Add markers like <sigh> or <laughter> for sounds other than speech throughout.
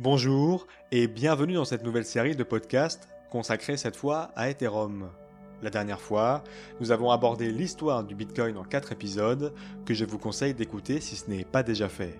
Bonjour et bienvenue dans cette nouvelle série de podcasts consacrée cette fois à Ethereum. La dernière fois, nous avons abordé l'histoire du Bitcoin en 4 épisodes que je vous conseille d'écouter si ce n'est pas déjà fait.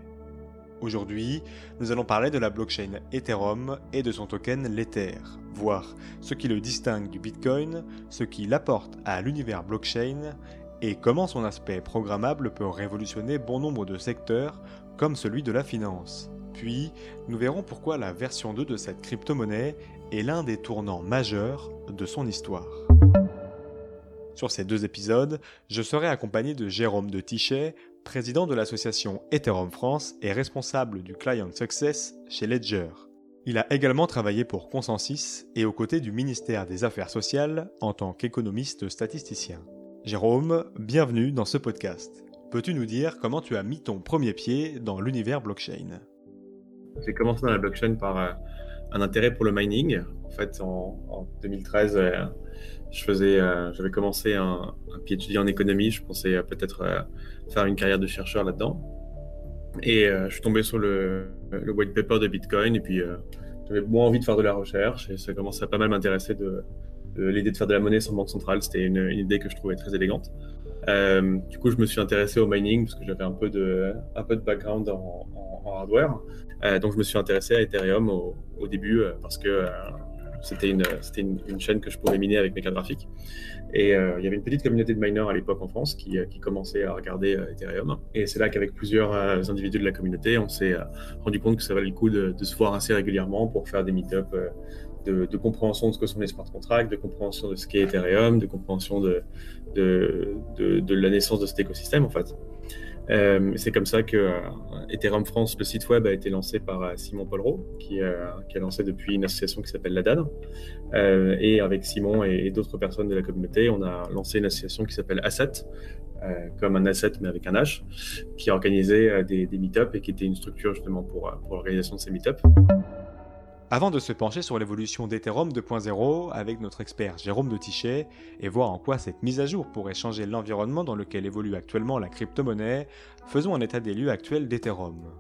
Aujourd'hui, nous allons parler de la blockchain Ethereum et de son token l'Ether, voir ce qui le distingue du Bitcoin, ce qui l'apporte à l'univers blockchain et comment son aspect programmable peut révolutionner bon nombre de secteurs comme celui de la finance. Puis, nous verrons pourquoi la version 2 de cette crypto-monnaie est l'un des tournants majeurs de son histoire. Sur ces deux épisodes, je serai accompagné de Jérôme de Tichet, président de l'association Ethereum France et responsable du Client Success chez Ledger. Il a également travaillé pour Consensus et aux côtés du ministère des Affaires sociales en tant qu'économiste statisticien. Jérôme, bienvenue dans ce podcast. Peux-tu nous dire comment tu as mis ton premier pied dans l'univers blockchain? J'ai commencé dans la blockchain par euh, un intérêt pour le mining. En fait, en, 2013, euh, euh, j'avais commencé un, un, PhD en économie. Je pensais peut-être faire une carrière de chercheur là-dedans. Et je suis tombé sur le, white paper de Bitcoin. Et puis, j'avais moins envie de faire de la recherche. Et ça commençait à pas mal m'intéresser de, l'idée de faire de la monnaie sans banque centrale, c'était une, idée que je trouvais très élégante. Euh, du coup, je me suis intéressé au mining parce que j'avais un peu de, un peu de background en, hardware. Euh, donc, je me suis intéressé à Ethereum au, début euh, parce que c'était une, une, une, chaîne que je pouvais miner avec mes cartes graphiques. Et il y avait une petite communauté de miners à l'époque en France qui, qui, commençait à regarder Ethereum. Et c'est là qu'avec plusieurs individus de la communauté, on s'est rendu compte que ça valait le coup de, de, se voir assez régulièrement pour faire des meet-ups de, compréhension de ce que sont les smart contracts, de compréhension de ce qu'est Ethereum, de compréhension de, de, la naissance de cet écosystème en fait. Euh, c'est comme ça que euh, Ethereum France, le site web, a été lancé par euh, Simon Polro, qui, a lancé depuis une association qui s'appelle la DAD. et avec Simon et, d'autres personnes de la communauté, on a lancé une association qui s'appelle Asset, comme un asset mais avec un H, qui a organisé des, des meet-ups et qui était une structure justement pour, pour l'organisation de ces meet-ups. Avant de se pencher sur l'évolution d'Ethereum 2.0 avec notre expert Jérôme de Tichet et voir en quoi cette mise à jour pourrait changer l'environnement dans lequel évolue actuellement la crypto-monnaie, faisons un état des lieux actuel d'Ethereum.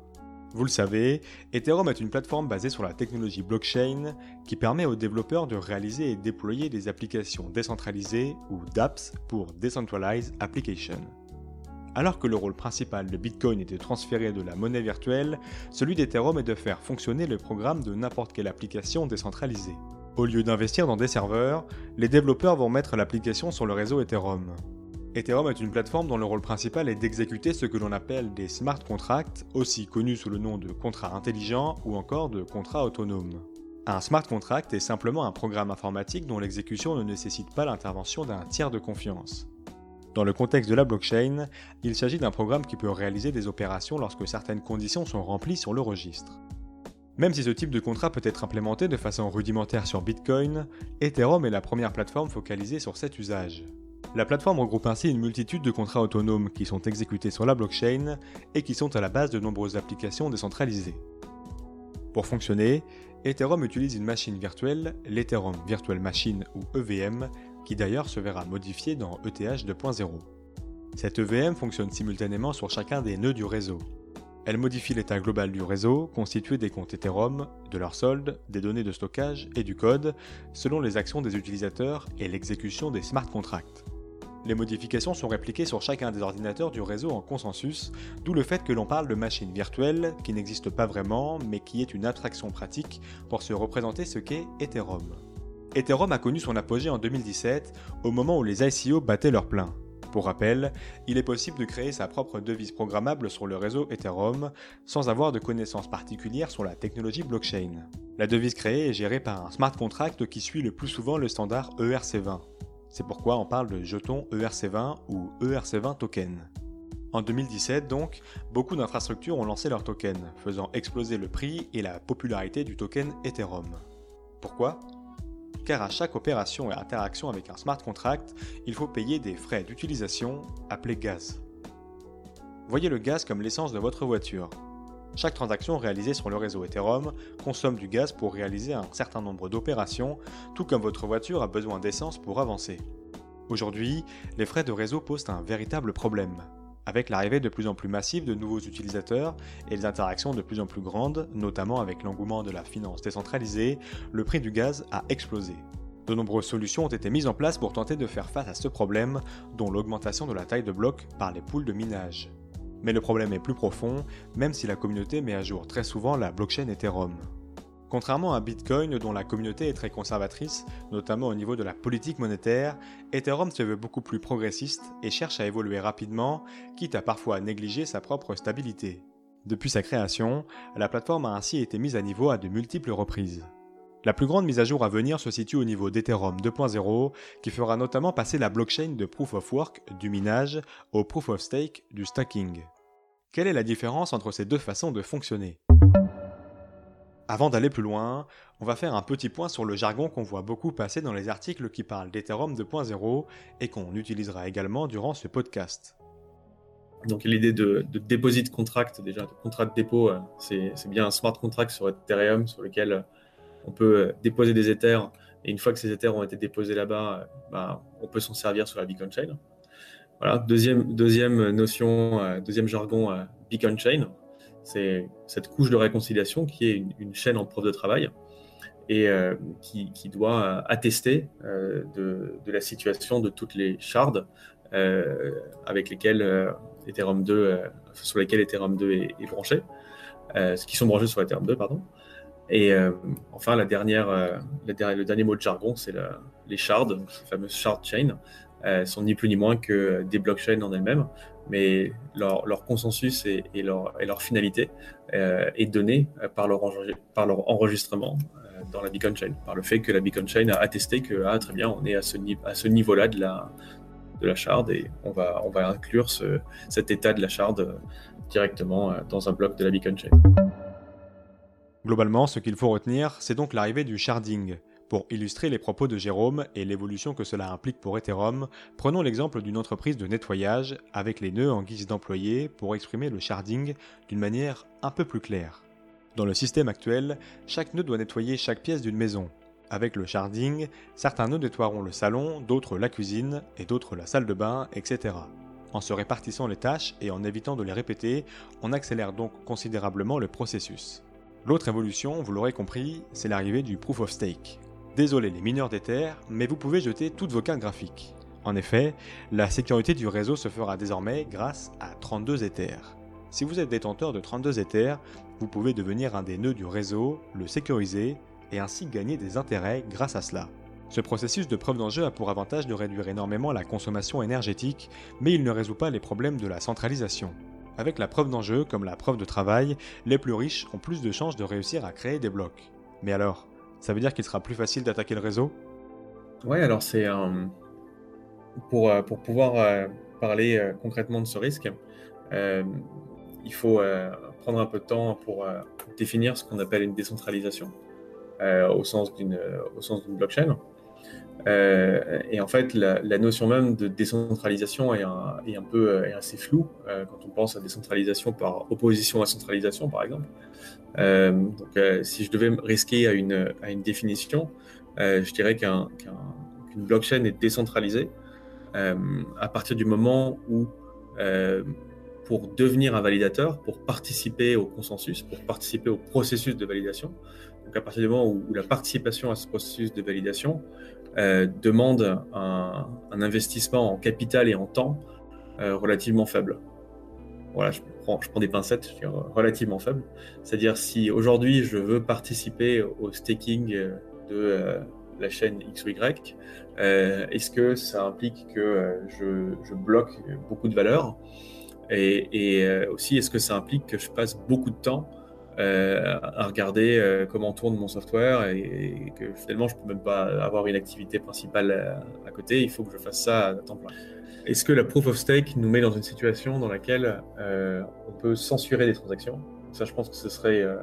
Vous le savez, Ethereum est une plateforme basée sur la technologie blockchain qui permet aux développeurs de réaliser et déployer des applications décentralisées ou DApps pour Decentralized Application. Alors que le rôle principal de Bitcoin est de transférer de la monnaie virtuelle, celui d'Ethereum est de faire fonctionner le programme de n'importe quelle application décentralisée. Au lieu d'investir dans des serveurs, les développeurs vont mettre l'application sur le réseau Ethereum. Ethereum est une plateforme dont le rôle principal est d'exécuter ce que l'on appelle des smart contracts, aussi connus sous le nom de contrats intelligents ou encore de contrats autonomes. Un smart contract est simplement un programme informatique dont l'exécution ne nécessite pas l'intervention d'un tiers de confiance. Dans le contexte de la blockchain, il s'agit d'un programme qui peut réaliser des opérations lorsque certaines conditions sont remplies sur le registre. Même si ce type de contrat peut être implémenté de façon rudimentaire sur Bitcoin, Ethereum est la première plateforme focalisée sur cet usage. La plateforme regroupe ainsi une multitude de contrats autonomes qui sont exécutés sur la blockchain et qui sont à la base de nombreuses applications décentralisées. Pour fonctionner, Ethereum utilise une machine virtuelle, l'Ethereum Virtual Machine ou EVM, qui d'ailleurs se verra modifié dans ETH 2.0. Cette EVM fonctionne simultanément sur chacun des nœuds du réseau. Elle modifie l'état global du réseau, constitué des comptes Ethereum, de leur solde, des données de stockage et du code, selon les actions des utilisateurs et l'exécution des smart contracts. Les modifications sont répliquées sur chacun des ordinateurs du réseau en consensus, d'où le fait que l'on parle de machines virtuelles qui n'existent pas vraiment, mais qui est une abstraction pratique pour se représenter ce qu'est Ethereum. Ethereum a connu son apogée en 2017, au moment où les ICO battaient leur plein. Pour rappel, il est possible de créer sa propre devise programmable sur le réseau Ethereum sans avoir de connaissances particulières sur la technologie blockchain. La devise créée est gérée par un smart contract qui suit le plus souvent le standard ERC20. C'est pourquoi on parle de jeton ERC20 ou ERC20 token. En 2017 donc, beaucoup d'infrastructures ont lancé leur token, faisant exploser le prix et la popularité du token Ethereum. Pourquoi? Car à chaque opération et interaction avec un smart contract, il faut payer des frais d'utilisation appelés gaz. Voyez le gaz comme l'essence de votre voiture. Chaque transaction réalisée sur le réseau Ethereum consomme du gaz pour réaliser un certain nombre d'opérations, tout comme votre voiture a besoin d'essence pour avancer. Aujourd'hui, les frais de réseau posent un véritable problème. Avec l'arrivée de plus en plus massive de nouveaux utilisateurs et les interactions de plus en plus grandes, notamment avec l'engouement de la finance décentralisée, le prix du gaz a explosé. De nombreuses solutions ont été mises en place pour tenter de faire face à ce problème, dont l'augmentation de la taille de blocs par les poules de minage. Mais le problème est plus profond, même si la communauté met à jour très souvent la blockchain Ethereum. Contrairement à Bitcoin, dont la communauté est très conservatrice, notamment au niveau de la politique monétaire, Ethereum se veut beaucoup plus progressiste et cherche à évoluer rapidement, quitte à parfois négliger sa propre stabilité. Depuis sa création, la plateforme a ainsi été mise à niveau à de multiples reprises. La plus grande mise à jour à venir se situe au niveau d'Ethereum 2.0, qui fera notamment passer la blockchain de Proof of Work, du minage, au Proof of Stake, du stacking. Quelle est la différence entre ces deux façons de fonctionner? Avant d'aller plus loin, on va faire un petit point sur le jargon qu'on voit beaucoup passer dans les articles qui parlent d'Ethereum 2.0 et qu'on utilisera également durant ce podcast. Donc l'idée de, de, deposit contract, déjà, de contrat de dépôt, euh, c'est bien un smart contract sur Ethereum sur lequel euh, on peut euh, déposer des Ethers et une fois que ces Ethers ont été déposés là-bas, bah, on peut s'en servir sur la Beacon Chain. Voilà, deuxième, deuxième notion, deuxième jargon, Beacon Chain c'est cette couche de réconciliation qui est une, chaîne en preuve de travail et euh, qui, doit attester euh, de, la situation de toutes les shards euh, avec lesquelles Ethereum 2, sur lesquelles Ethereum 2 est, branché, qui sont branchés sur Ethereum 2, pardon. Et enfin, la dernière, le dernier mot de jargon, c'est les shards, ces fameuses shard chains, sont ni plus ni moins que des blockchains en elles-mêmes, mais leur, consensus et, leur, finalité euh, est donné euh, par leur, enregistrement euh, dans la Beacon Chain, par le fait que la Beacon Chain a attesté que ah, très bien, on est à ce, à ce niveau-là de la, de la shard et on va, on va inclure cet état de la shard directement dans un bloc de la Beacon Chain. Globalement, ce qu'il faut retenir, c'est donc l'arrivée du sharding, pour illustrer les propos de Jérôme et l'évolution que cela implique pour Ethereum, prenons l'exemple d'une entreprise de nettoyage avec les nœuds en guise d'employés pour exprimer le sharding d'une manière un peu plus claire. Dans le système actuel, chaque nœud doit nettoyer chaque pièce d'une maison. Avec le sharding, certains nœuds nettoieront le salon, d'autres la cuisine et d'autres la salle de bain, etc. En se répartissant les tâches et en évitant de les répéter, on accélère donc considérablement le processus. L'autre évolution, vous l'aurez compris, c'est l'arrivée du proof of stake. Désolé les mineurs d'Ether, mais vous pouvez jeter toutes vos cartes graphiques. En effet, la sécurité du réseau se fera désormais grâce à 32 Ethers. Si vous êtes détenteur de 32 Ethers, vous pouvez devenir un des nœuds du réseau, le sécuriser et ainsi gagner des intérêts grâce à cela. Ce processus de preuve d'enjeu a pour avantage de réduire énormément la consommation énergétique, mais il ne résout pas les problèmes de la centralisation. Avec la preuve d'enjeu, comme la preuve de travail, les plus riches ont plus de chances de réussir à créer des blocs. Mais alors, ça veut dire qu'il sera plus facile d'attaquer le réseau Ouais, alors c'est un. Pour, euh, pour pouvoir euh, parler euh, concrètement de ce risque, il faut prendre un peu de temps pour définir ce qu'on appelle une décentralisation au sens d'une blockchain. Et en fait, la, notion même de décentralisation est un, peu est assez floue quand on pense à décentralisation par opposition à centralisation, par exemple. Euh, donc, euh, si je devais me risquer à une, définition, euh, je dirais qu'une blockchain est décentralisée à partir du moment où pour devenir un validateur, pour participer au consensus, pour participer au processus de validation. Donc à partir du moment où, la participation à ce processus de validation demande un, investissement en capital et en temps relativement faible. Voilà, je prends des pincettes, je relativement faibles. C'est-à-dire si aujourd'hui je veux participer au staking de euh, la chaîne X ou euh, est-ce que ça implique que euh, je, bloque beaucoup de valeur Et, aussi, est-ce que ça implique que je passe beaucoup de temps à regarder comment tourne mon software et, que finalement je peux même pas avoir une activité principale à côté, il faut que je fasse ça à temps plein. Est-ce que la proof of stake nous met dans une situation dans laquelle euh, on peut censurer des transactions? Ça, je pense que ce serait, euh,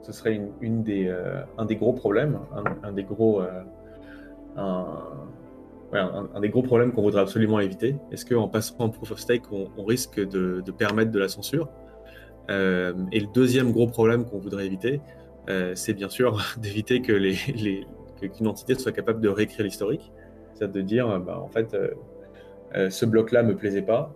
ce serait une, des, euh, un des gros problèmes, un, des gros, un, des gros problèmes qu'on voudrait absolument éviter. Est-ce qu'en passant en proof of stake, on, risque de, permettre de la censure? Et le deuxième gros problème qu'on voudrait éviter, c'est bien sûr <laughs> d'éviter que qu'une entité soit capable de réécrire l'historique, c'est-à-dire de dire, bah, en fait, euh, ce bloc-là me plaisait pas.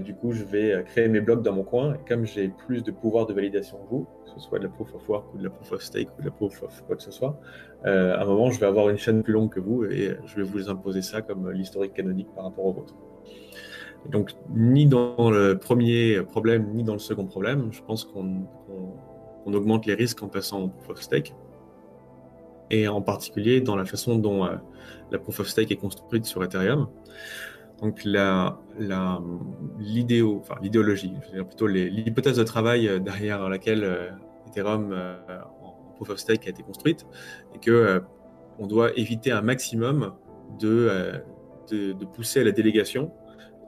du coup, je vais créer mes blocs dans mon coin. Et comme j'ai plus de pouvoir de validation que vous, que ce soit de la proof of work ou de la proof of stake ou de la proof of quoi que ce soit, à un moment, je vais avoir une chaîne plus longue que vous et je vais vous imposer ça comme l'historique canonique par rapport au vôtre. Donc, ni dans le premier problème, ni dans le second problème, je pense qu'on augmente les risques en passant en proof of stake. Et en particulier dans la façon dont euh, la proof of stake est construite sur Ethereum. Donc, l'idéologie, enfin, plutôt l'hypothèse de travail euh, derrière laquelle euh, Ethereum en proof of stake a été construite, est que on doit éviter un maximum de, de pousser à la délégation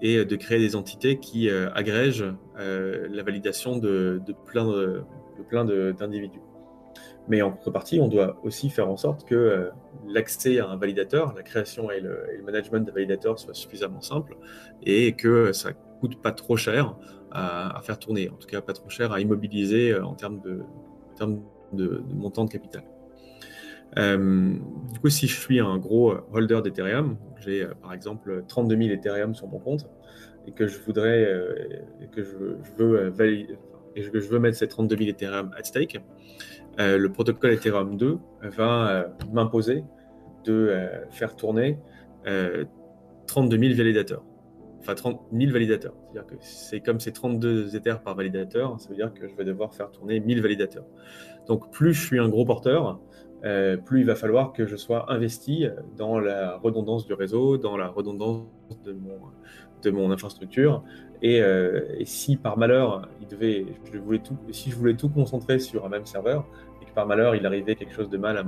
et de créer des entités qui euh, agrègent euh, la validation de, plein de, plein d'individus. Mais en contrepartie, on doit aussi faire en sorte que euh, l'accès à un validateur, la création et le, management d'un validateur soit suffisamment simple et que ça coûte pas trop cher à, faire tourner, en tout cas pas trop cher à immobiliser en termes de, en de montant de capital. Euh, du coup, si je suis un gros holder d'Ethereum, j'ai euh, par exemple 32 000 Ethereum sur mon compte et que je voudrais euh, que je, veux mettre ces 32 000 Ethereum at stake, le protocole Ethereum 2 va m'imposer de faire tourner 32 000 validateurs. Enfin, 30 000 validateurs. C'est-à-dire que c'est comme c'est 32 Ethers par validateur, ça veut dire que je vais devoir faire tourner 1000 validateurs. Donc, plus je suis un gros porteur, euh, plus il va falloir que je sois investi dans la redondance du réseau, dans la redondance de mon, infrastructure. Et, euh, si par malheur, il devait, je voulais tout, si je voulais tout concentrer sur un même serveur, et que par malheur, il arrivait quelque chose de mal à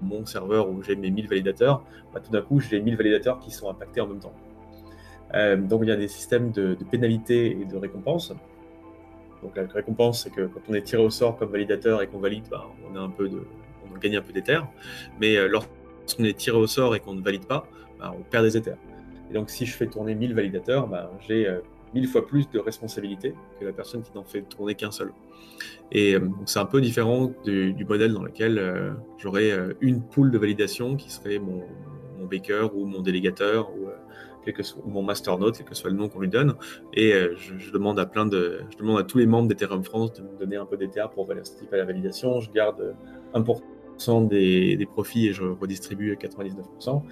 mon serveur où j'ai mes 1000 validateurs, bah, tout d'un coup, j'ai 1000 validateurs qui sont impactés en même temps. Euh, donc il y a des systèmes de, de pénalités et de récompenses. Donc la récompense, c'est que quand on est tiré au sort comme validateur et qu'on valide, bah, on a un peu de, on gagne un peu d'éther. Mais euh, lorsqu'on est tiré au sort et qu'on ne valide pas, bah, on perd des éthers. Et donc, si je fais tourner 1000 validateurs, bah, j'ai euh, mille fois plus de responsabilité que la personne qui n'en fait tourner qu'un seul. Et euh, c'est un peu différent du, modèle dans lequel j'aurais une pool de validation qui serait mon, mon baker ou mon délégateur ou, que soit, mon master quel que soit le nom qu'on lui donne. Et je, demande à plein de, je demande à tous les membres d'Ethereum France de me donner un peu d'Ether pour participer à la validation. Je garde des, profits et je redistribue 99%.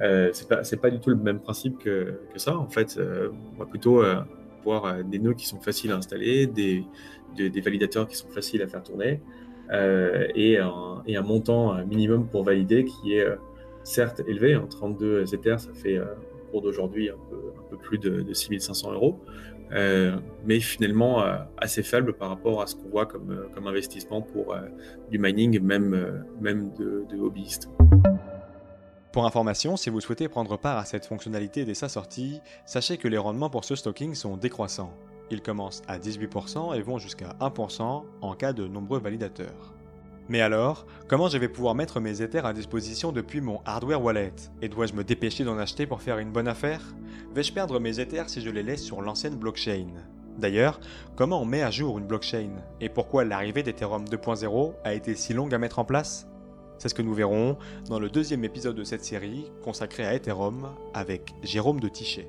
Euh, c'est pas, pas, du tout le même principe que, que ça. En fait, euh, on va plutôt euh, avoir euh, des nœuds qui sont faciles à installer, des, des, validateurs qui sont faciles à faire tourner et un, et, un, montant minimum pour valider qui est certes élevé. En 32 Ethers, ça fait cours d'aujourd'hui un peu, plus de, de 6500 euros. Euh, mais finalement euh, assez faible par rapport à ce qu'on voit comme, euh, investissement pour du mining, même, même de, de hobbyistes. Pour information, si vous souhaitez prendre part à cette fonctionnalité dès sa sortie, sachez que les rendements pour ce stocking sont décroissants. Ils commencent à 18% et vont jusqu'à 1% en cas de nombreux validateurs. Mais alors, comment je vais pouvoir mettre mes Ethers à disposition depuis mon hardware wallet? Et dois-je me dépêcher d'en acheter pour faire une bonne affaire? Vais-je perdre mes Ethers si je les laisse sur l'ancienne blockchain? D'ailleurs, comment on met à jour une blockchain? Et pourquoi l'arrivée d'Ethereum 2.0 a été si longue à mettre en place? C'est ce que nous verrons dans le deuxième épisode de cette série consacrée à Ethereum avec Jérôme de Tichet.